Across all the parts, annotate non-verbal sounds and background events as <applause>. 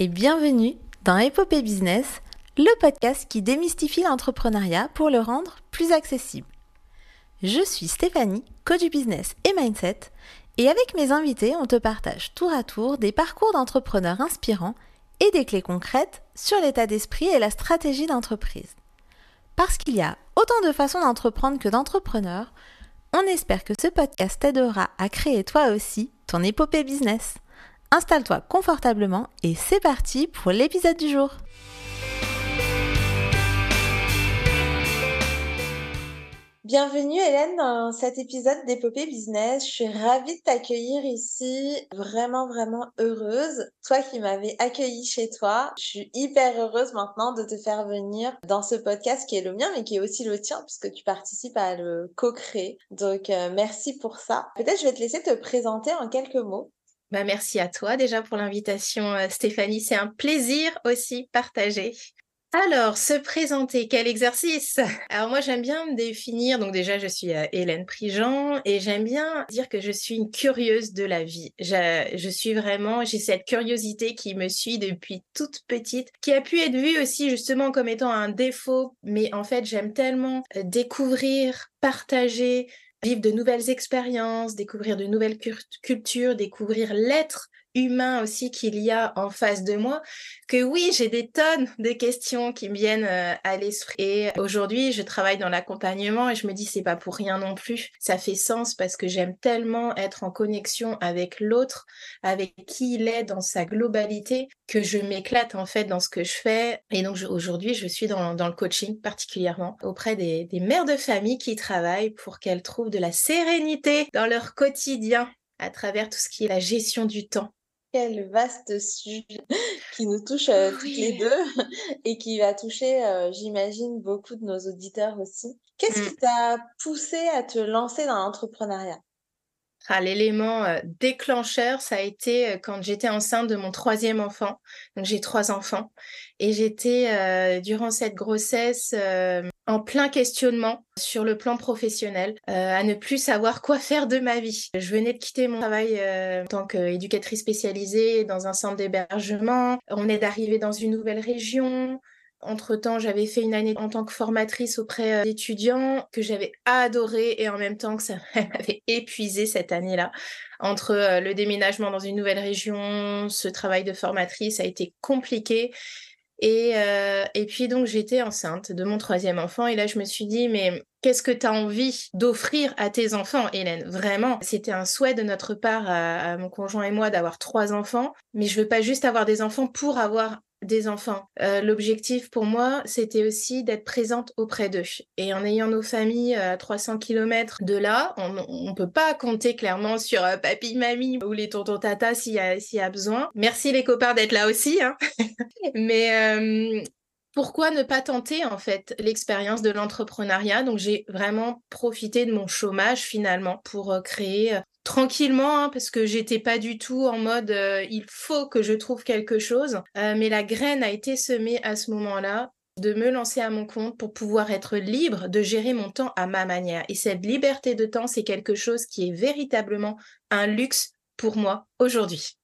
et bienvenue dans Épopée Business, le podcast qui démystifie l'entrepreneuriat pour le rendre plus accessible. Je suis Stéphanie, coach business et mindset, et avec mes invités, on te partage tour à tour des parcours d'entrepreneurs inspirants et des clés concrètes sur l'état d'esprit et la stratégie d'entreprise. Parce qu'il y a autant de façons d'entreprendre que d'entrepreneurs, on espère que ce podcast t'aidera à créer toi aussi ton épopée business. Installe-toi confortablement et c'est parti pour l'épisode du jour. Bienvenue Hélène dans cet épisode d'Épopée Business. Je suis ravie de t'accueillir ici, vraiment vraiment heureuse. Toi qui m'avais accueilli chez toi, je suis hyper heureuse maintenant de te faire venir dans ce podcast qui est le mien mais qui est aussi le tien puisque tu participes à le co-créer. Donc euh, merci pour ça. Peut-être je vais te laisser te présenter en quelques mots. Bah, merci à toi déjà pour l'invitation, euh, Stéphanie. C'est un plaisir aussi partagé. Alors, se présenter, quel exercice? <laughs> Alors moi j'aime bien me définir, donc déjà je suis euh, Hélène Prigent et j'aime bien dire que je suis une curieuse de la vie. Je, je suis vraiment, j'ai cette curiosité qui me suit depuis toute petite, qui a pu être vue aussi justement comme étant un défaut, mais en fait j'aime tellement euh, découvrir, partager, vivre de nouvelles expériences, découvrir de nouvelles cultures, découvrir l'être humain aussi qu'il y a en face de moi, que oui, j'ai des tonnes de questions qui me viennent euh, à l'esprit. Et aujourd'hui, je travaille dans l'accompagnement et je me dis c'est pas pour rien non plus. Ça fait sens parce que j'aime tellement être en connexion avec l'autre, avec qui il est dans sa globalité, que je m'éclate en fait dans ce que je fais. Et donc aujourd'hui, je suis dans, le coaching particulièrement auprès des mères de famille qui travaillent pour qu'elles trouvent de la sérénité dans leur quotidien à travers tout ce qui est la gestion du temps quel vaste sujet <laughs> qui nous touche euh, toutes les deux <laughs> et qui va toucher, euh, j'imagine, beaucoup de nos auditeurs aussi. Qu'est-ce qui mmh. t'a poussé à te lancer dans l'entrepreneuriat? L'élément euh, déclencheur, ça a été quand j'étais enceinte de mon troisième enfant. Donc j'ai trois enfants et j'étais durant cette grossesse en plein questionnement sur le plan professionnel, euh, à ne plus savoir quoi <laughs> faire de ma vie. Je venais de quitter mon travail euh, en tant qu'éducatrice spécialisée dans un centre d'hébergement. On est d'arriver dans une nouvelle région. Entre-temps, j'avais fait une année en tant que formatrice auprès euh, d'étudiants que j'avais adoré et en même temps que ça <laughs> m'avait épuisé cette année-là. Entre le déménagement dans une nouvelle région, ce travail de formatrice a été compliqué et, euh, et puis donc j'étais enceinte de mon troisième enfant et là je me suis dit mais qu'est-ce que tu as envie d'offrir à tes enfants Hélène? Vraiment, c'était un souhait de notre part à, mon conjoint et moi d'avoir trois enfants, mais je veux pas juste avoir des enfants pour avoir des enfants. Euh, l'objectif pour moi, c'était aussi d'être présente auprès d'eux. Et en ayant nos familles à 300 km de là, on ne peut pas compter clairement sur euh, papy, mamie ou les tontons tata s'il y, a besoin. Merci les copains d'être là aussi. Hein. <laughs> Mais euh, pourquoi ne pas tenter en fait l'expérience de l'entrepreneuriat? Donc j'ai vraiment profité de mon chômage finalement pour créer tranquillement hein, parce que j'étais pas du tout en mode euh, il faut que je trouve quelque chose euh, mais la graine a été semée à ce moment-là de me lancer à mon compte pour pouvoir être libre de gérer mon temps à ma manière et cette liberté de temps c'est quelque chose qui est véritablement un luxe pour moi aujourd'hui.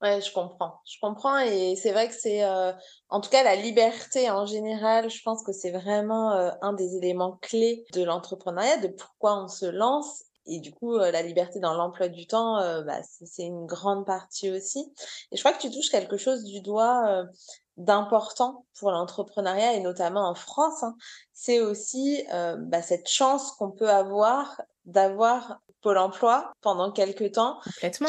Ouais, je comprends. Je comprends et c'est vrai que c'est, euh, en tout cas, la liberté en général, je pense que c'est vraiment un des éléments clés de l'entrepreneuriat, de pourquoi on se lance et du coup, la liberté dans l'emploi du temps, bah, c'est une grande partie aussi. Et je crois que tu touches quelque chose du doigt d'important pour l'entrepreneuriat et notamment en France. Hein. C'est aussi bah, cette chance qu'on peut avoir d'avoir Pôle emploi pendant quelques temps,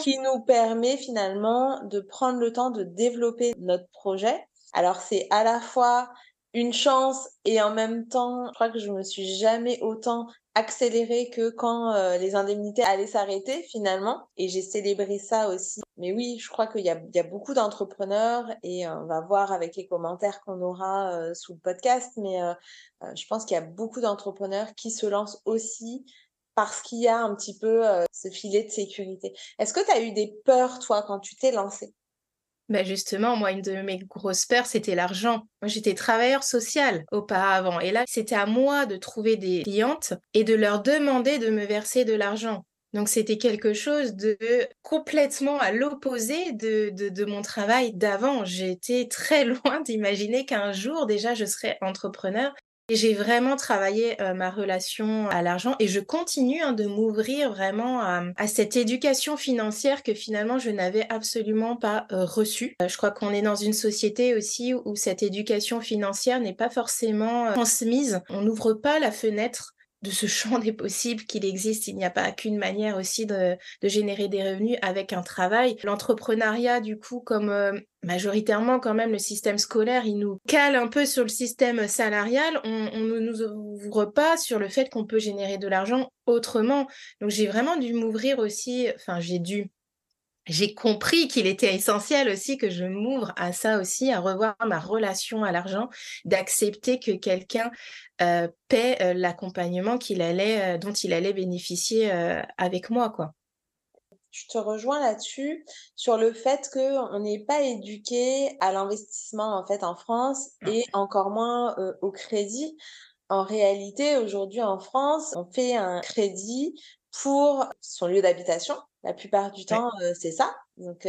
qui nous permet finalement de prendre le temps de développer notre projet. Alors c'est à la fois une chance et en même temps, je crois que je me suis jamais autant accélérée que quand euh, les indemnités allaient s'arrêter finalement. Et j'ai célébré ça aussi. Mais oui, je crois qu'il y a, y a beaucoup d'entrepreneurs et euh, on va voir avec les commentaires qu'on aura euh, sous le podcast. Mais je pense qu'il y a beaucoup d'entrepreneurs qui se lancent aussi parce qu'il y a un petit peu ce filet de sécurité. Est-ce que tu as eu des peurs, toi, quand tu t'es lancé bah justement, moi, une de mes grosses peurs, c'était l'argent. Moi, j'étais travailleur social auparavant. Et là, c'était à moi de trouver des clientes et de leur demander de me verser de l'argent. Donc c'était quelque chose de complètement à l'opposé de, de, mon travail d'avant. J'étais très <laughs> loin d'imaginer qu'un jour déjà je serais entrepreneur. J'ai vraiment travaillé euh, ma relation à l'argent et je continue hein, de m'ouvrir vraiment à, cette éducation financière que finalement je n'avais absolument pas euh, reçue. Euh, je crois qu'on est dans une société aussi où cette éducation financière n'est pas forcément transmise. On n'ouvre pas la fenêtre de ce champ des possibles qu'il existe. Il n'y a pas qu'une manière aussi de, générer des revenus avec un travail. L'entrepreneuriat, du coup, comme euh, majoritairement quand même le système scolaire, il nous cale un peu sur le système salarial. On ne nous ouvre pas sur le fait qu'on peut générer de l'argent autrement. Donc j'ai vraiment dû m'ouvrir aussi, enfin j'ai dû, j'ai compris qu'il était essentiel aussi que je m'ouvre à ça aussi, à revoir ma relation à l'argent, d'accepter que quelqu'un euh, paie euh, l'accompagnement qu'il allait, euh, dont il allait bénéficier avec moi, quoi. Je te rejoins là-dessus sur le fait qu'on n'est pas éduqué à l'investissement en fait en France et encore moins au crédit. En réalité, aujourd'hui en France, on fait un crédit pour son lieu d'habitation. La plupart du temps, c'est ça. Donc,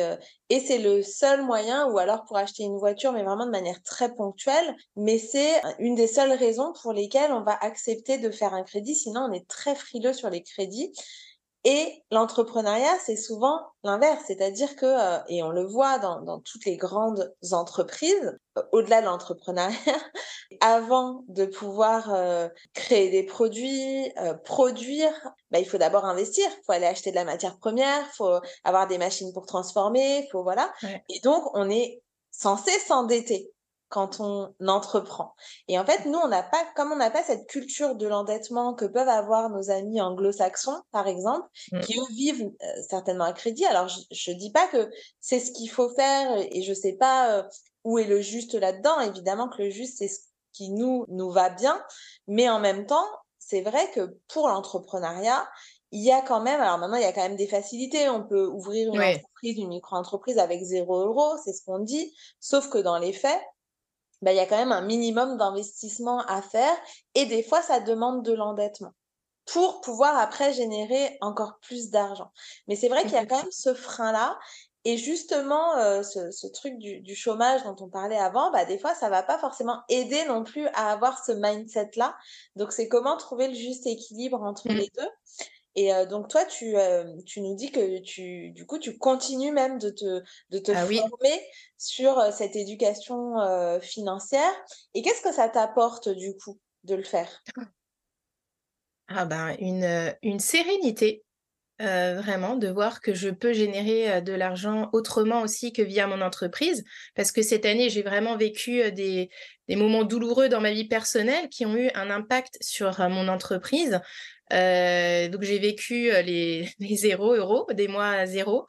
et c'est le seul moyen, ou alors pour acheter une voiture, mais vraiment de manière très ponctuelle. Mais c'est une des seules raisons pour lesquelles on va accepter de faire un crédit. Sinon, on est très frileux sur les crédits. Et l'entrepreneuriat, c'est souvent l'inverse, c'est-à-dire que, euh, et on le voit dans, dans toutes les grandes entreprises, euh, au-delà de l'entrepreneuriat, <laughs> avant de pouvoir euh, créer des produits, produire, bah, il faut d'abord investir, il faut aller acheter de la matière première, il faut avoir des machines pour transformer, faut voilà. Et donc, on est censé s'endetter quand on entreprend. Et en fait, nous, on n'a pas, comme on n'a pas cette culture de l'endettement que peuvent avoir nos amis anglo-saxons, par exemple, mmh. qui eux vivent euh, certainement à crédit. Alors, je, ne dis pas que c'est ce qu'il faut faire et je sais pas euh, où est le juste là-dedans. Évidemment que le juste, c'est ce qui nous, nous va bien. Mais en même temps, c'est vrai que pour l'entrepreneuriat, il y a quand même, alors maintenant, il y a quand même des facilités. On peut ouvrir une entreprise, une micro-entreprise avec zéro euro, c'est ce qu'on dit. Sauf que dans les faits, ben, il y a quand même un minimum d'investissement à faire et des fois, ça demande de l'endettement pour pouvoir après générer encore plus d'argent. Mais c'est vrai qu'il y a quand même ce frein-là. Et justement, euh, ce, ce, truc du, du, chômage dont on parlait avant, bah, des fois, ça va pas forcément aider non plus à avoir ce mindset-là. Donc, c'est comment trouver le juste équilibre entre mmh. les deux. Et donc toi, tu, tu nous dis que tu, du coup, tu continues même de te, de te ah former sur cette éducation financière. Et qu'est-ce que ça t'apporte du coup de le faire? Ah ben une, une sérénité, vraiment, de voir que je peux générer de l'argent autrement aussi que via mon entreprise. Parce que cette année, j'ai vraiment vécu des, des moments douloureux dans ma vie personnelle qui ont eu un impact sur mon entreprise. Euh, donc j'ai vécu euh, les, <laughs> les euros, des mois à zéro.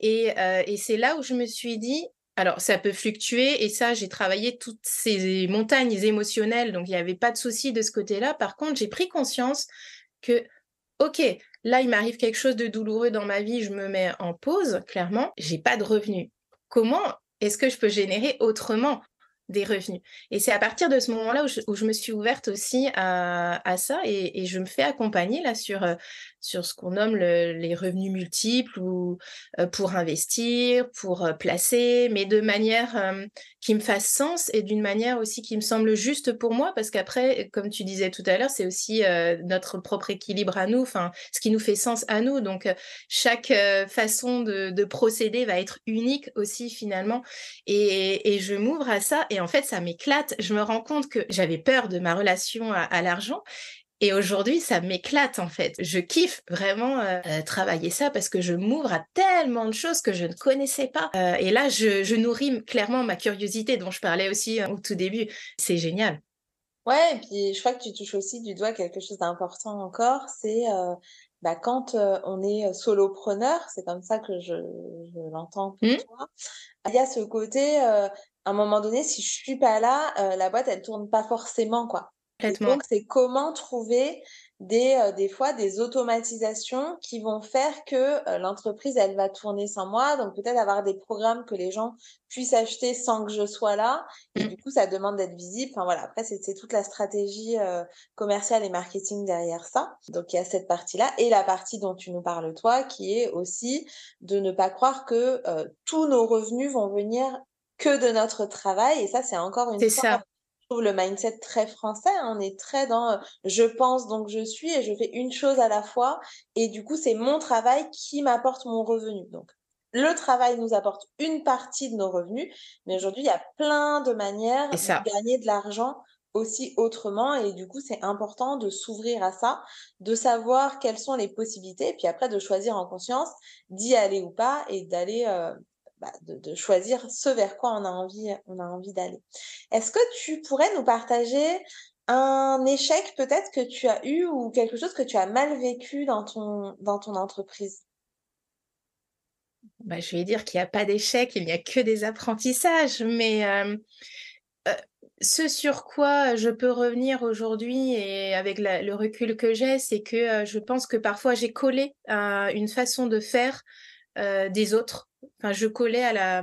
Et, euh, et c'est là où je me suis dit, alors ça peut fluctuer et ça, j'ai travaillé toutes ces montagnes émotionnelles, donc il n'y avait pas de souci de ce côté-là. Par contre, j'ai pris conscience que, ok, là, il m'arrive quelque chose de douloureux dans ma vie, je me mets en pause, clairement, j'ai pas de revenus. Comment est-ce que je peux générer autrement? Des revenus. Et c'est à partir de ce moment-là où, je, me suis ouverte aussi à, ça et, je me fais accompagner là sur, euh, sur ce qu'on nomme les revenus multiples ou euh, pour investir, pour euh, placer, mais de manière qui me fasse sens et d'une manière aussi qui me semble juste pour moi parce qu'après, comme tu disais tout à l'heure, c'est aussi notre propre équilibre à nous, enfin ce qui nous fait sens à nous. Donc chaque façon de, procéder va être unique aussi finalement et, et je m'ouvre à ça et en fait, ça m'éclate. Je me rends compte que j'avais peur de ma relation à, l'argent. Et aujourd'hui, ça m'éclate en fait. Je kiffe vraiment euh, euh, travailler ça parce que je m'ouvre à tellement de choses que je ne connaissais pas. Euh, et là, je, nourris clairement ma curiosité dont je parlais aussi au tout début. C'est génial. Ouais, et puis je crois que tu touches aussi du doigt quelque chose d'important encore, c'est bah, quand on est solopreneur, c'est comme ça que je, l'entends pour mmh. toi, il y a ce côté, à un moment donné, si je suis pas là, euh, la boîte, elle tourne pas forcément, quoi. donc, c'est comment trouver des, euh, des fois des automatisations qui vont faire que euh, l'entreprise, elle va tourner sans moi. Donc peut-être avoir des programmes que les gens puissent acheter sans que je sois là. Et mmh. du coup, ça demande d'être visible. Enfin voilà, après, c'est toute la stratégie euh, commerciale et marketing derrière ça. Donc il y a cette partie-là. Et la partie dont tu nous parles, toi, qui est aussi de ne pas croire que tous nos revenus vont venir que de notre travail. Et ça, c'est encore une fois ça le mindset très français. Hein. On est très dans je pense donc je suis et je fais une chose à la fois. Et du coup, c'est mon travail qui m'apporte mon revenu. Donc, le travail nous apporte une partie de nos revenus, mais aujourd'hui, il y a plein de manières de gagner de l'argent aussi autrement. Et du coup, c'est important de s'ouvrir à ça, de savoir quelles sont les possibilités, et puis après de choisir en conscience d'y aller ou pas et d'aller bah, de, choisir ce vers quoi on a envie, on a envie d'aller. Est-ce que tu pourrais nous partager un échec peut-être que tu as eu ou quelque chose que tu as mal vécu dans ton, dans ton entreprise? Bah, Je vais dire qu'il n'y a pas d'échec, il n'y a que des apprentissages, mais euh, euh, ce sur quoi je peux revenir aujourd'hui et avec le recul que j'ai, c'est que euh, je pense que parfois j'ai collé une façon de faire des autres Enfin, je collais à, la,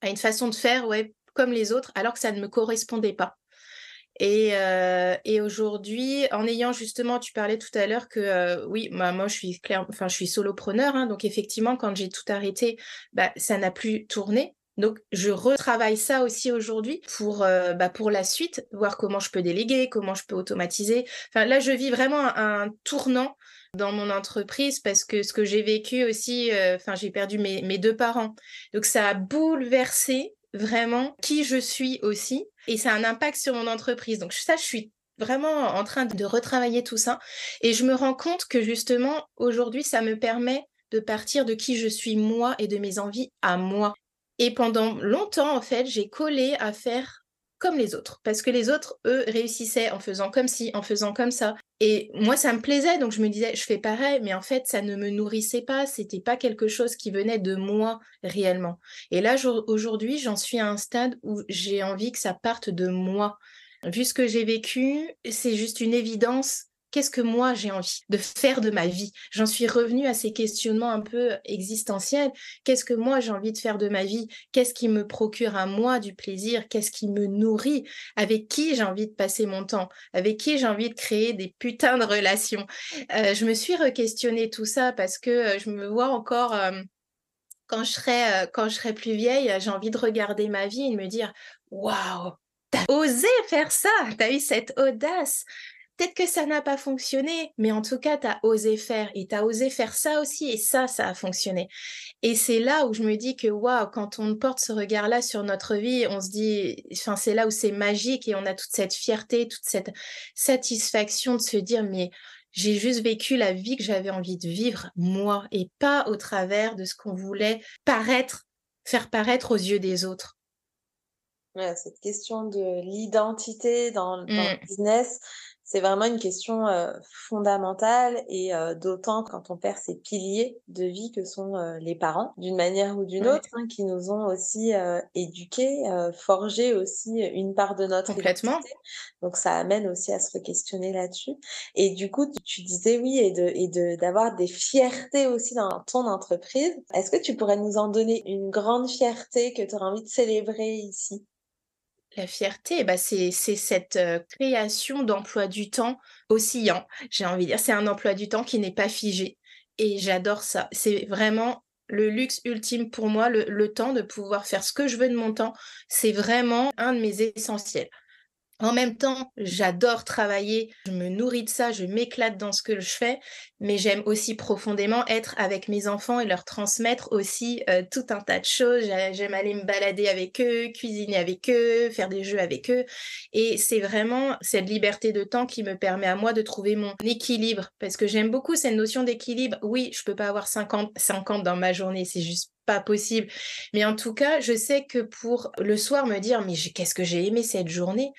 à une façon de faire, ouais, comme les autres, alors que ça ne me correspondait pas. Et, euh, et aujourd'hui, en ayant justement, tu parlais tout à l'heure que euh, oui, moi, moi je suis clair, enfin je suis solopreneur, hein, donc effectivement quand j'ai tout arrêté, bah, ça n'a plus tourné. Donc je retravaille ça aussi aujourd'hui pour euh, bah, pour la suite, voir comment je peux déléguer, comment je peux automatiser. Enfin là, je vis vraiment un tournant dans mon entreprise parce que ce que j'ai vécu aussi, euh, enfin, j'ai perdu mes, mes, deux parents. Donc, ça a bouleversé vraiment qui je suis aussi et ça a un impact sur mon entreprise. Donc, ça, je suis vraiment en train de retravailler tout ça et je me rends compte que justement, aujourd'hui, ça me permet de partir de qui je suis moi et de mes envies à moi. Et pendant longtemps, en fait, j'ai collé à faire comme les autres. Parce que les autres, eux, réussissaient en faisant comme ci, en faisant comme ça. Et moi, ça me plaisait, donc je me disais, je fais pareil, mais en fait, ça ne me nourrissait pas, c'était pas quelque chose qui venait de moi réellement. Et là, aujourd'hui, j'en suis à un stade où j'ai envie que ça parte de moi. Vu ce que j'ai vécu, c'est juste une évidence qu'est-ce que moi j'ai envie de faire de ma vie? J'en suis revenue à ces questionnements un peu existentiels. Qu'est-ce que moi j'ai envie de faire de ma vie? Qu'est-ce qui me procure à moi du plaisir? Qu'est-ce qui me nourrit? Avec qui j'ai envie de passer mon temps? Avec qui j'ai envie de créer des putains de relations? Euh, Je me suis re-questionnée tout ça parce que euh, je me vois encore... Euh, quand je, serai, quand je serai plus vieille, j'ai envie de regarder ma vie et de me dire Waouh, t'as osé faire ça, t'as eu cette audace, Peut-être que ça n'a pas fonctionné, mais en tout cas, tu as osé faire et tu as osé faire ça aussi et ça, ça a fonctionné. Et c'est là où je me dis que, waouh, quand on porte ce regard-là sur notre vie, on se dit, enfin, c'est là où c'est magique et on a toute cette fierté, toute cette satisfaction de se dire, mais j'ai juste vécu la vie que j'avais envie de vivre, moi, et pas au travers de ce qu'on voulait paraître, faire paraître aux yeux des autres. Ouais, cette question de l'identité dans, dans le mmh. business, c'est vraiment une question euh, fondamentale et euh, d'autant quand on perd ces piliers de vie que sont euh, les parents, d'une manière ou d'une autre, hein, qui nous ont aussi éduqués, forgé aussi une part de notre Complètement. Donc ça amène aussi à se questionner là-dessus. Et du coup, tu, disais oui et de et de d'avoir des fiertés aussi dans ton entreprise. Est-ce que tu pourrais nous en donner une grande fierté que tu aurais envie de célébrer ici? La fierté, bah c'est cette création d'emploi du temps oscillant, j'ai envie de dire. C'est un emploi du temps qui n'est pas figé. Et j'adore ça. C'est vraiment le luxe ultime pour moi, le, le, temps de pouvoir faire ce que je veux de mon temps. C'est vraiment un de mes essentiels. En même temps, j'adore travailler, je me nourris de ça, je m'éclate dans ce que je fais, mais j'aime aussi profondément être avec mes enfants et leur transmettre aussi euh, tout un tas de choses. J'aime aller me balader avec eux, cuisiner avec eux, faire des jeux avec eux. Et c'est vraiment cette liberté de temps qui me permet à moi de trouver mon équilibre, parce que j'aime beaucoup cette notion d'équilibre. Oui, je peux pas avoir 50, 50 dans ma journée, c'est juste pas possible. Mais en tout cas, je sais que pour le soir me dire, mais qu'est-ce que j'ai aimé cette journée?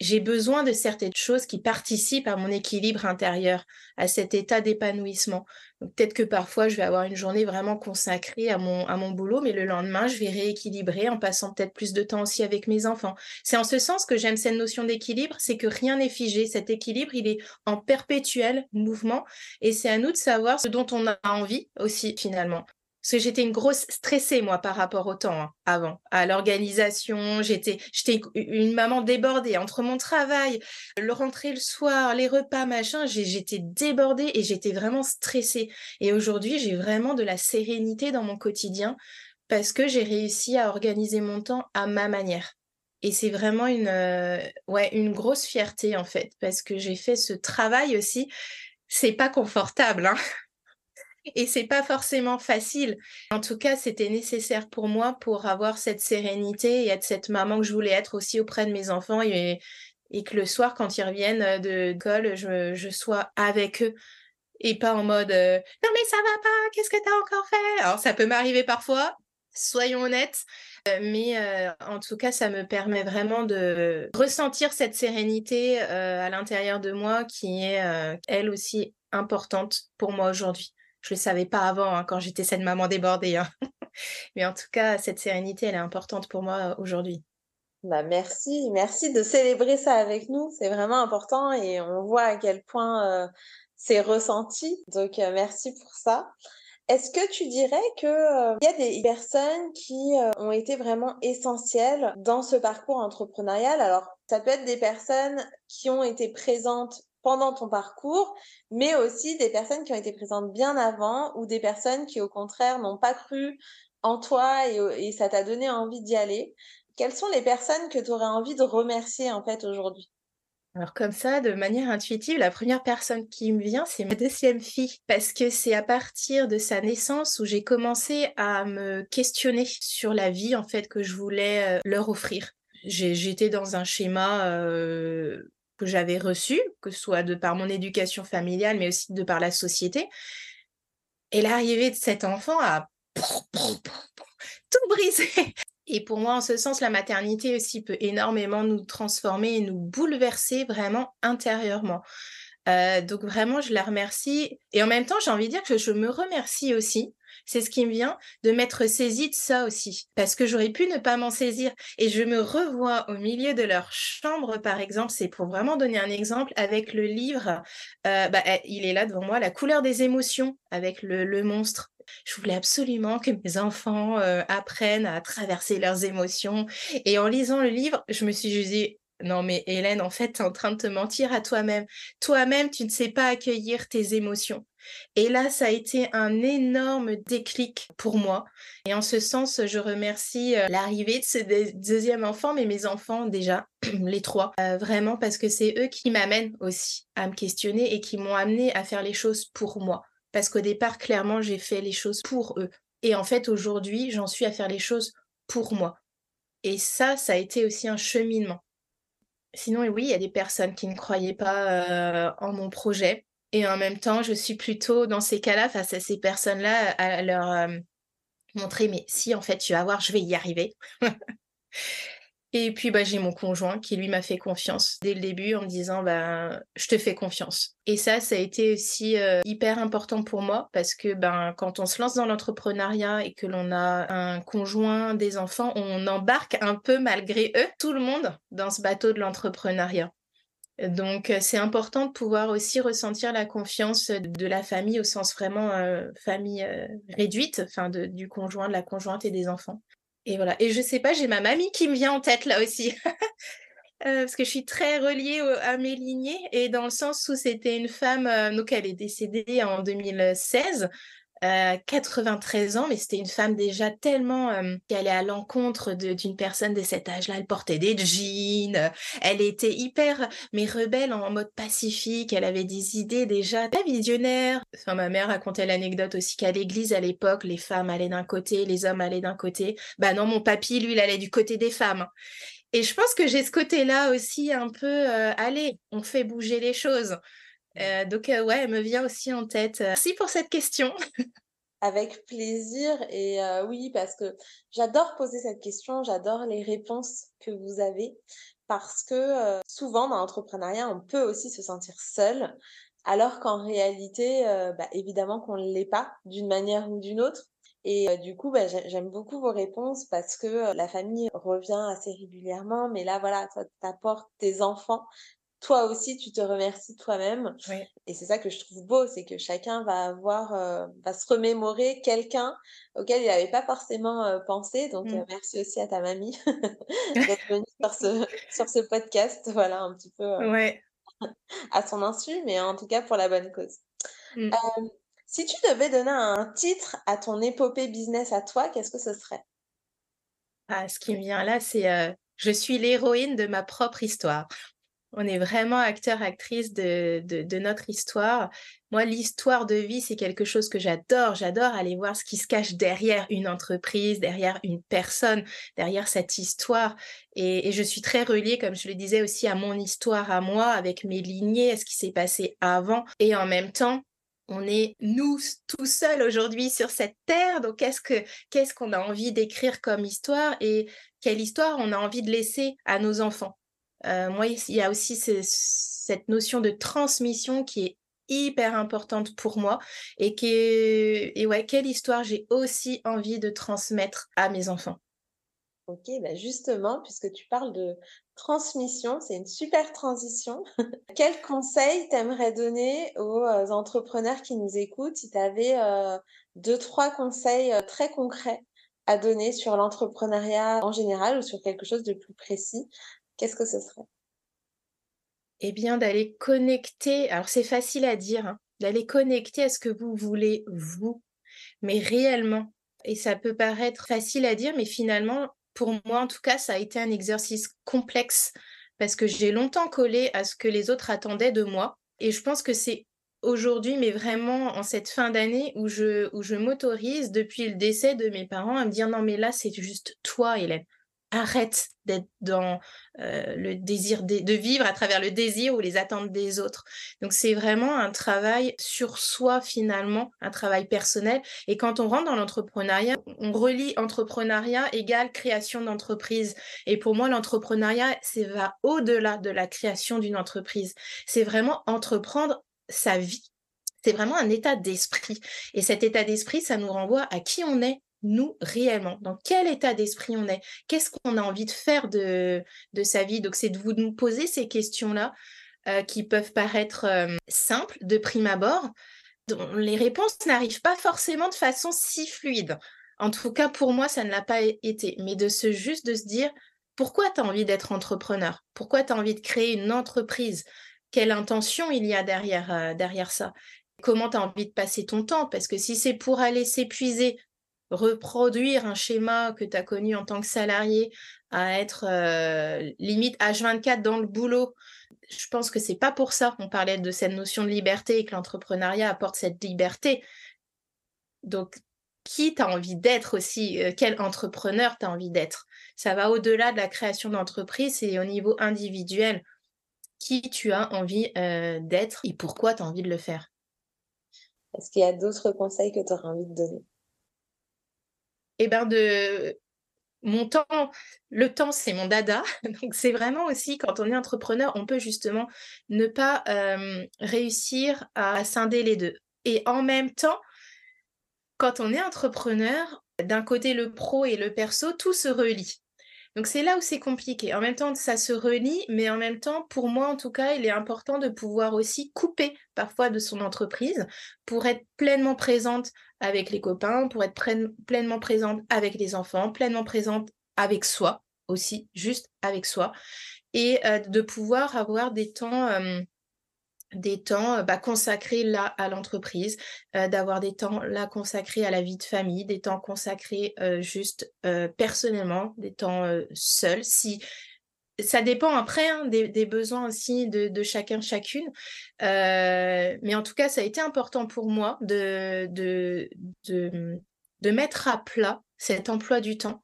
J'ai besoin de certaines choses qui participent à mon équilibre intérieur, à cet état d'épanouissement. Peut-être que parfois, je vais avoir une journée vraiment consacrée à mon, à boulot, mais le lendemain, je vais rééquilibrer en passant peut-être plus de temps aussi avec mes enfants. C'est en ce sens que j'aime cette notion d'équilibre, c'est que rien n'est figé. Cet équilibre, il est en perpétuel mouvement et c'est à nous de savoir ce dont on a envie aussi, finalement. Parce que j'étais une grosse stressée, moi, par rapport au temps hein, avant, à l'organisation. J'étais, une maman débordée entre mon travail, le rentrer le soir, les repas, machin. J'étais débordée et j'étais vraiment stressée. Et aujourd'hui, j'ai vraiment de la sérénité dans mon quotidien parce que j'ai réussi à organiser mon temps à ma manière. Et c'est vraiment une, euh, grosse fierté, en fait, parce que j'ai fait ce travail aussi. C'est pas confortable, hein et c'est pas forcément facile. En tout cas, c'était nécessaire pour moi pour avoir cette sérénité et être cette maman que je voulais être aussi auprès de mes enfants et, que le soir, quand ils reviennent euh, de l'école, je, sois avec eux et pas en mode euh, non mais ça va pas, qu'est-ce que tu as encore fait? Alors ça peut m'arriver parfois, soyons honnêtes, euh, mais en tout cas, ça me permet vraiment de ressentir cette sérénité à l'intérieur de moi qui est elle aussi importante pour moi aujourd'hui. Je le savais pas avant hein, quand j'étais cette maman débordée. Hein. <laughs> Mais en tout cas, cette sérénité, elle est importante pour moi aujourd'hui. Bah merci, merci de célébrer ça avec nous. C'est vraiment important et on voit à quel point c'est ressenti. Donc merci pour ça. Est-ce que tu dirais qu'il y a des personnes qui ont été vraiment essentielles dans ce parcours entrepreneurial? Alors, ça peut être des personnes qui ont été présentes pendant ton parcours, mais aussi des personnes qui ont été présentes bien avant ou des personnes qui, au contraire, n'ont pas cru en toi et, ça t'a donné envie d'y aller. Quelles sont les personnes que tu aurais envie de remercier en fait aujourd'hui? Alors comme ça, de manière intuitive, la première personne qui me vient, c'est ma deuxième fille, parce que c'est à partir de sa naissance où j'ai commencé à me questionner sur la vie en fait que je voulais euh, leur offrir. J'étais dans un schéma euh, que j'avais reçu, que ce soit de par mon éducation familiale, mais aussi de par la société. Et l'arrivée de cet enfant a tout brisé. <laughs> Et pour moi, en ce sens, la maternité aussi peut énormément nous transformer et nous bouleverser vraiment intérieurement. Euh, donc vraiment, je la remercie. Et en même temps, j'ai envie de dire que je me remercie aussi c'est ce qui me vient de m'être saisie de ça aussi, parce que j'aurais pu ne pas m'en saisir. Et je me revois au milieu de leur chambre, par exemple, c'est pour vraiment donner un exemple avec le livre, euh, bah, eh, il est là devant moi, La couleur des émotions, avec le, monstre. Je voulais absolument que mes enfants euh, apprennent à traverser leurs émotions. Et en lisant le livre, je me suis dit, non, mais Hélène, en fait, tu es en train de te mentir à toi-même. Toi-même, tu ne sais pas accueillir tes émotions. Et là, ça a été un énorme déclic pour moi. Et en ce sens, je remercie euh, l'arrivée de ce deuxième enfant, mais mes enfants déjà, <clears throat> les trois, euh, vraiment parce que c'est eux qui m'amènent aussi à me questionner et qui m'ont amené à faire les choses pour moi. Parce qu'au départ, clairement, j'ai fait les choses pour eux. Et en fait, aujourd'hui, j'en suis à faire les choses pour moi. Et ça, ça a été aussi un cheminement. Sinon, oui, il y a des personnes qui ne croyaient pas euh, en mon projet. Et en même temps, je suis plutôt dans ces cas-là, face à ces personnes-là, à leur euh, montrer, mais si, en fait, tu vas voir, je vais y arriver. <laughs> Et puis, bah, j'ai mon conjoint qui, lui, m'a fait confiance dès le début en me disant, bah, je te fais confiance. Et ça, ça a été aussi euh, hyper important pour moi parce que ben, quand on se lance dans l'entrepreneuriat et que l'on a un conjoint, des enfants, on embarque un peu malgré eux, tout le monde, dans ce bateau de l'entrepreneuriat. Donc, euh, c'est important de pouvoir aussi ressentir la confiance de la famille au sens vraiment euh, famille réduite, enfin du conjoint, de la conjointe et des enfants. Et voilà. Et je sais pas, j'ai ma mamie qui me vient en tête là aussi. <laughs> Euh, parce que je suis très reliée à mes lignées et dans le sens où c'était une femme, euh, donc elle est décédée en 2016, 93 euh, ans, mais c'était une femme déjà tellement euh, qui allait à l'encontre d'une personne de cet âge-là. Elle portait des jeans, euh, elle était hyper, mais rebelle en mode pacifique. Elle avait des idées déjà très visionnaires. Enfin, ma mère racontait l'anecdote aussi qu'à l'église à l'époque, les femmes allaient d'un côté, les hommes allaient d'un côté. Bah non, mon papy, lui, il allait du côté des femmes. Et je pense que j'ai ce côté-là aussi un peu, allez, on fait bouger les choses. Euh, donc, euh, ouais, elle me vient aussi en tête. Merci pour cette question. <laughs> Avec plaisir et oui, parce que j'adore poser cette question, j'adore les réponses que vous avez parce que souvent dans l'entrepreneuriat, on peut aussi se sentir seul, alors qu'en réalité, bah, évidemment qu'on ne l'est pas d'une manière ou d'une autre. Et du coup, bah, j'aime beaucoup vos réponses parce que la famille revient assez régulièrement, mais là, voilà, toi, t'apportes tes enfants toi aussi, tu te remercies toi-même. Et c'est ça que je trouve beau, c'est que chacun va avoir, euh, va se remémorer quelqu'un auquel il n'avait pas forcément euh, pensé. Donc, euh, mmh. merci aussi à ta mamie <laughs> <laughs> d'être venue sur ce, sur ce podcast. Voilà, un petit peu <laughs> à son insu, mais en tout cas pour la bonne cause. Mmh. si tu devais donner un titre à ton épopée business à toi, qu'est-ce que ce serait? Ah, Ce qui me vient là, c'est Je suis l'héroïne de ma propre histoire. On est vraiment acteur, actrice de, de, notre histoire. Moi, l'histoire de vie, c'est quelque chose que j'adore. J'adore aller voir ce qui se cache derrière une entreprise, derrière une personne, derrière cette histoire. Et, je suis très reliée, comme je le disais aussi, à mon histoire, à moi, avec mes lignées, à ce qui s'est passé avant. Et en même temps, on est nous tout seuls aujourd'hui sur cette terre. Donc, qu'est-ce que qu'est-ce qu'on a envie d'écrire comme histoire et quelle histoire on a envie de laisser à nos enfants? Moi, il y a aussi cette notion de transmission qui est hyper importante pour moi et qui et ouais, quelle histoire j'ai aussi envie de transmettre à mes enfants. Ok, bah justement, puisque tu parles de transmission, c'est une super transition. <laughs> Quel conseil t'aimerais donner aux euh, entrepreneurs qui nous écoutent si tu avais euh, deux, trois conseils très concrets à donner sur l'entrepreneuriat en général ou sur quelque chose de plus précis? Qu'est-ce que ce serait? Eh bien, d'aller connecter, alors c'est facile à dire, hein, d'aller connecter à ce que vous voulez, vous, mais réellement. Et ça peut paraître facile à dire, mais finalement, pour moi, en tout cas, ça a été un exercice complexe parce que j'ai longtemps collé à ce que les autres attendaient de moi. Et je pense que c'est aujourd'hui, mais vraiment en cette fin d'année où je, où je m'autorise depuis le décès de mes parents à me dire non, mais là, c'est juste toi, Hélène arrête d'être dans euh, le désir de, vivre à travers le désir ou les attentes des autres. Donc c'est vraiment un travail sur soi finalement, un travail personnel. Et quand on rentre dans l'entrepreneuriat, on relie entrepreneuriat égale création d'entreprise. Et pour moi, l'entrepreneuriat, c'est va au-delà de la création d'une entreprise. C'est vraiment entreprendre sa vie. C'est vraiment un état d'esprit. Et cet état d'esprit, ça nous renvoie à qui on est nous réellement, dans quel état d'esprit on est, qu'est-ce qu'on a envie de faire de, de sa vie? Donc c'est de vous nous poser ces questions-là euh, qui peuvent paraître euh, simples de prime abord, dont les réponses n'arrivent pas forcément de façon si fluide. En tout cas, pour moi, ça ne l'a pas été. Mais de se juste de se dire, pourquoi tu as envie d'être entrepreneur? Pourquoi tu as envie de créer une entreprise? Quelle intention il y a derrière, euh, derrière ça? Comment tu as envie de passer ton temps? Parce que si c'est pour aller s'épuiser reproduire un schéma que tu as connu en tant que salarié à être euh, limite H24 dans le boulot. Je pense que c'est pas pour ça. On parlait de cette notion de liberté et que l'entrepreneuriat apporte cette liberté. Donc, qui t'as envie d'être aussi euh, Quel entrepreneur t'as envie d'être? Ça va au-delà de la création d'entreprise et au niveau individuel. Qui tu as envie euh, d'être et pourquoi tu as envie de le faire? Est-ce qu'il y a d'autres conseils que tu aurais envie de donner? Eh ben de mon temps, le temps, c'est mon dada. <laughs> Donc, c'est vraiment aussi, quand on est entrepreneur, on peut justement ne pas réussir à scinder les deux. Et en même temps, quand on est entrepreneur, d'un côté le pro et le perso, tout se relie. Donc c'est là où c'est compliqué. En même temps, ça se relie, mais en même temps, pour moi en tout cas, il est important de pouvoir aussi couper parfois de son entreprise pour être pleinement présente avec les copains, pour être pleinement présente avec les enfants, pleinement présente avec soi aussi, juste avec soi, et euh, de pouvoir avoir des temps des temps bah, consacrés là à l'entreprise, d'avoir des temps là consacrés à la vie de famille, des temps consacrés juste personnellement, des temps seuls. Si ça dépend après hein, des, besoins aussi de, chacun chacune, mais en tout cas ça a été important pour moi de, de, de, de mettre à plat cet emploi du temps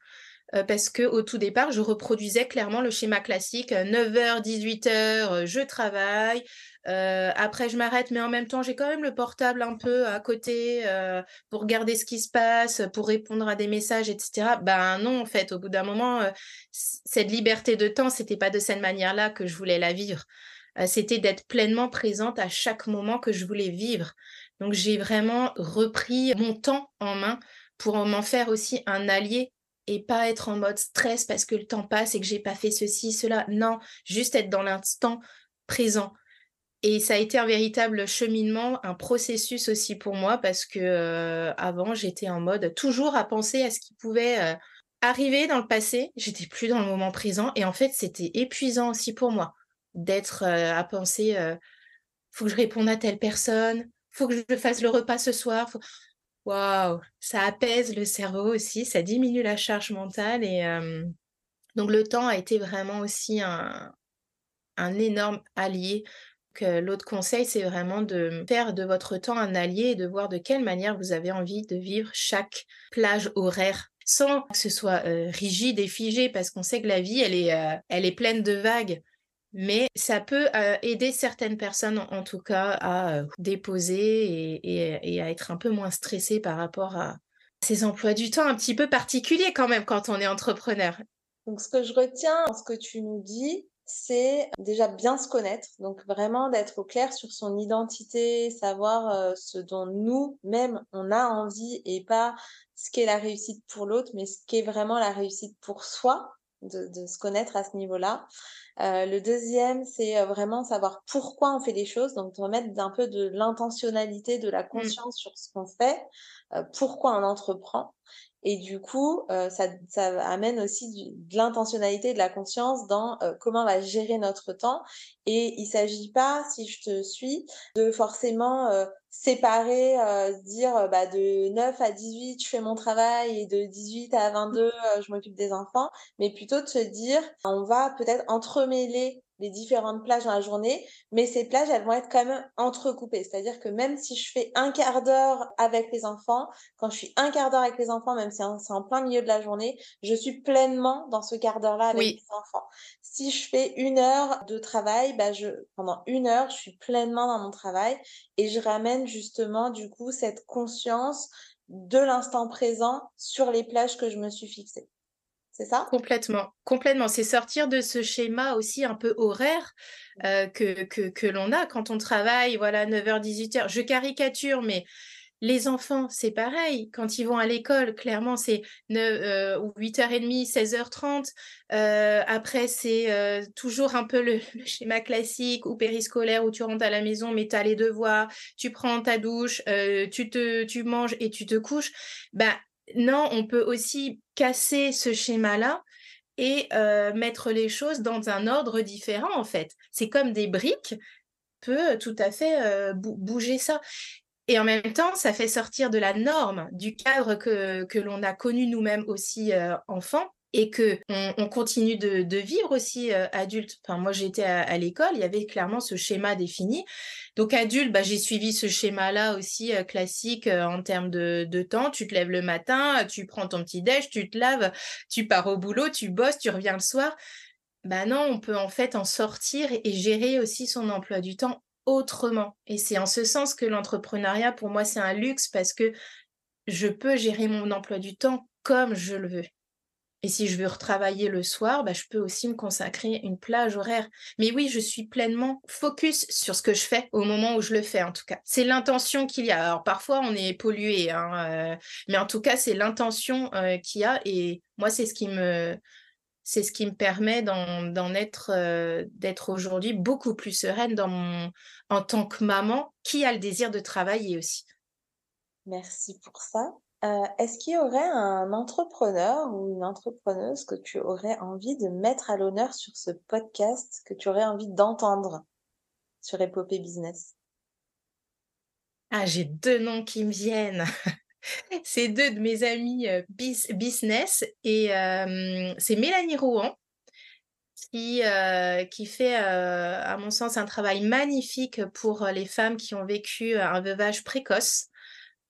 parce que au tout départ, je reproduisais clairement le schéma classique 9h, 18h, je travaille. Après, je m'arrête, mais en même temps, j'ai quand même le portable un peu à côté pour regarder ce qui se passe, pour répondre à des messages, etc. Ben non, en fait, au bout d'un moment, cette liberté de temps, c'était pas de cette manière-là que je voulais la vivre. c'était d'être pleinement présente à chaque moment que je voulais vivre. Donc, j'ai vraiment repris mon temps en main pour m'en faire aussi un allié et pas être en mode stress parce que le temps passe et que j'ai pas fait ceci, cela. Non, juste être dans l'instant présent. Et ça a été un véritable cheminement, un processus aussi pour moi parce que euh, avant j'étais en mode toujours à penser à ce qui pouvait euh, arriver dans le passé. J'étais plus dans le moment présent et en fait c'était épuisant aussi pour moi d'être euh, à penser faut que je réponde à telle personne, faut que je fasse le repas ce soir. Waouh, ça apaise le cerveau aussi, ça diminue la charge mentale et donc le temps a été vraiment aussi un, un énorme allié. L'autre conseil, c'est vraiment de faire de votre temps un allié et de voir de quelle manière vous avez envie de vivre chaque plage horaire sans que ce soit rigide et figé parce qu'on sait que la vie elle est, elle est pleine de vagues mais ça peut aider certaines personnes, en, tout cas, à déposer et, à être un peu moins stressées par rapport à ces emplois du temps un petit peu particuliers quand même quand on est entrepreneur. Donc, ce que je retiens ce que tu nous dis, c'est déjà bien se connaître, donc vraiment d'être au clair sur son identité, savoir ce dont nous-mêmes on a envie et pas ce qu'est la réussite pour l'autre, mais ce qu'est vraiment la réussite pour soi, de, de se connaître à ce niveau-là. Euh, le deuxième, c'est euh, vraiment savoir pourquoi on fait les choses, donc remettre un peu de l'intentionnalité, de la mmh. conscience sur ce qu'on fait, euh, pourquoi on entreprend. Et du coup, ça, ça, amène aussi de l'intentionnalité, de la conscience dans comment on va gérer notre temps. Et il s'agit pas, si je te suis, de forcément séparer, euh, dire bah, de 9 à 18, je fais mon travail et de 18 à 22, je m'occupe des enfants, mais plutôt de se dire, on va peut-être entremêler les différentes plages dans la journée, mais ces plages, elles vont être quand même entrecoupées. C'est-à-dire que même si je fais un quart d'heure avec les enfants, quand je suis un quart d'heure avec les enfants, même si c'est en plein milieu de la journée, je suis pleinement dans ce quart d'heure-là avec les enfants. Si je fais une heure de travail, bah je, pendant une heure, je suis pleinement dans mon travail et je ramène justement, du coup, cette conscience de l'instant présent sur les plages que je me suis fixées. C'est ça? Complètement, complètement. C'est sortir de ce schéma aussi un peu horaire mmh. euh, que, que, que l'on a quand on travaille, voilà, 9h, 18h. Je caricature, mais les enfants, c'est pareil. Quand ils vont à l'école, clairement, c'est euh, 8h30, 16h30. Euh, après, c'est euh, toujours un peu <laughs> le, schéma classique ou périscolaire où tu rentres à la maison, mais tu as les devoirs, tu prends ta douche, euh, tu, te, tu manges et tu te couches. Ben, non, on peut aussi casser ce schéma-là et mettre les choses dans un ordre différent, en fait. C'est comme des briques, peut tout à fait bouger ça. Et en même temps, ça fait sortir de la norme, du cadre que, que l'on a connu nous-mêmes aussi enfants et que on, continue de, vivre aussi adulte. Enfin, moi, j'étais à, l'école, il y avait clairement ce schéma défini. Donc, adulte, bah, j'ai suivi ce schéma-là aussi classique en termes de, temps. Tu te lèves le matin, tu prends ton petit déj, tu te laves, tu pars au boulot, tu bosses, tu reviens le soir. Bah non, on peut en fait en sortir et gérer aussi son emploi du temps autrement. Et c'est en ce sens que l'entrepreneuriat, pour moi, c'est un luxe parce que je peux gérer mon emploi du temps comme je le veux. Et si je veux retravailler le soir, bah, je peux aussi me consacrer une plage horaire. Mais oui, je suis pleinement focus sur ce que je fais au moment où je le fais, en tout cas. C'est l'intention qu'il y a. Alors parfois, on est pollué, hein, euh, mais en tout cas, c'est l'intention euh, qu'il y a. Et moi, c'est ce qui me, c'est ce qui me permet d'en être, euh, d'être aujourd'hui beaucoup plus sereine dans mon, en tant que maman qui a le désir de travailler aussi. Merci pour ça. Euh, est-ce qu'il y aurait un entrepreneur ou une entrepreneuse que tu aurais envie de mettre à l'honneur sur ce podcast, que tu aurais envie d'entendre sur Epopée Business? Ah, j'ai deux noms qui me viennent. <laughs> c'est deux de mes amis euh, business et euh, c'est Mélanie Rouen qui fait, à mon sens, un travail magnifique pour les femmes qui ont vécu un veuvage précoce.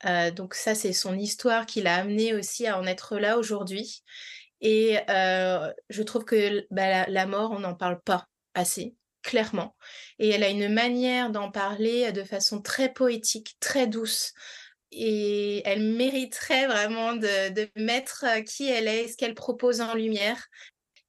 Euh, donc ça, c'est son histoire qui l'a amené aussi à en être là aujourd'hui. Et je trouve que bah, la, mort, on n'en parle pas assez clairement. Et elle a une manière d'en parler de façon très poétique, très douce. Et elle mériterait vraiment de, mettre qui elle est, ce qu'elle propose en lumière.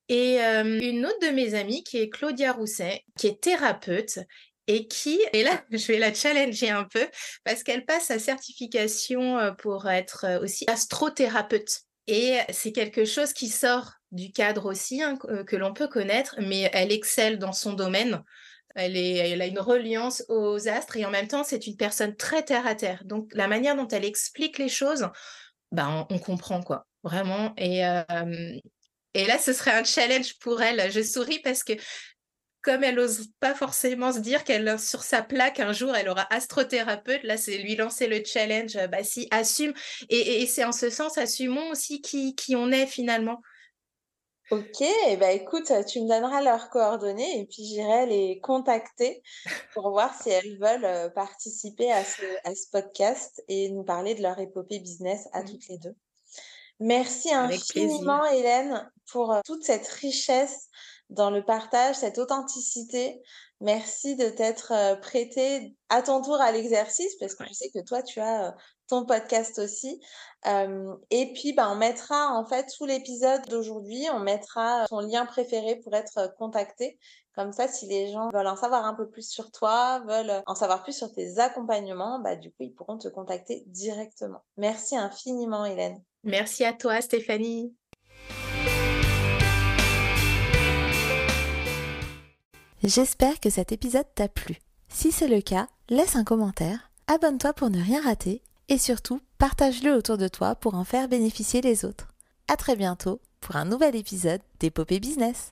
Et une autre de mes amies qui est Claudia Rousset, qui est thérapeute et qui, et là, <laughs> je vais la challenger un peu parce qu'elle passe sa certification pour être aussi astrothérapeute. Et c'est quelque chose qui sort du cadre aussi hein, que l'on peut connaître, mais elle excelle dans son domaine. Elle, a une reliance aux astres et en même temps, c'est une personne très terre à terre. Donc, la manière dont elle explique les choses, ben, on, comprend quoi, vraiment. Et, et là, ce serait un challenge pour elle. Je souris parce que comme elle n'ose pas forcément se dire qu'elle sur sa plaque un jour elle aura astrothérapeute, là c'est lui lancer le challenge, bah si assume et, c'est en ce sens assumons aussi qui, qui on est finalement. Ok, bah écoute, tu me donneras leurs coordonnées et puis j'irai les contacter pour voir si elles veulent euh, participer à ce, à ce podcast et nous parler de leur épopée business à mmh. toutes les deux. Merci infiniment Hélène pour euh, toute cette richesse dans le partage, cette authenticité. Merci de t'être euh, prêté à ton tour à l'exercice parce que je sais que toi, tu as euh, ton podcast aussi. et puis, bah, on mettra en fait sous l'épisode d'aujourd'hui, on mettra ton lien préféré pour être euh, contacté. Comme ça, si les gens veulent en savoir un peu plus sur toi, veulent en savoir plus sur tes accompagnements, bah, du coup, ils pourront te contacter directement. Merci infiniment, Hélène. Merci à toi, Stéphanie. J'espère que cet épisode t'a plu. Si c'est le cas, laisse un commentaire, abonne-toi pour ne rien rater et surtout partage-le autour de toi pour en faire bénéficier les autres. À très bientôt pour un nouvel épisode d'Épopée Business.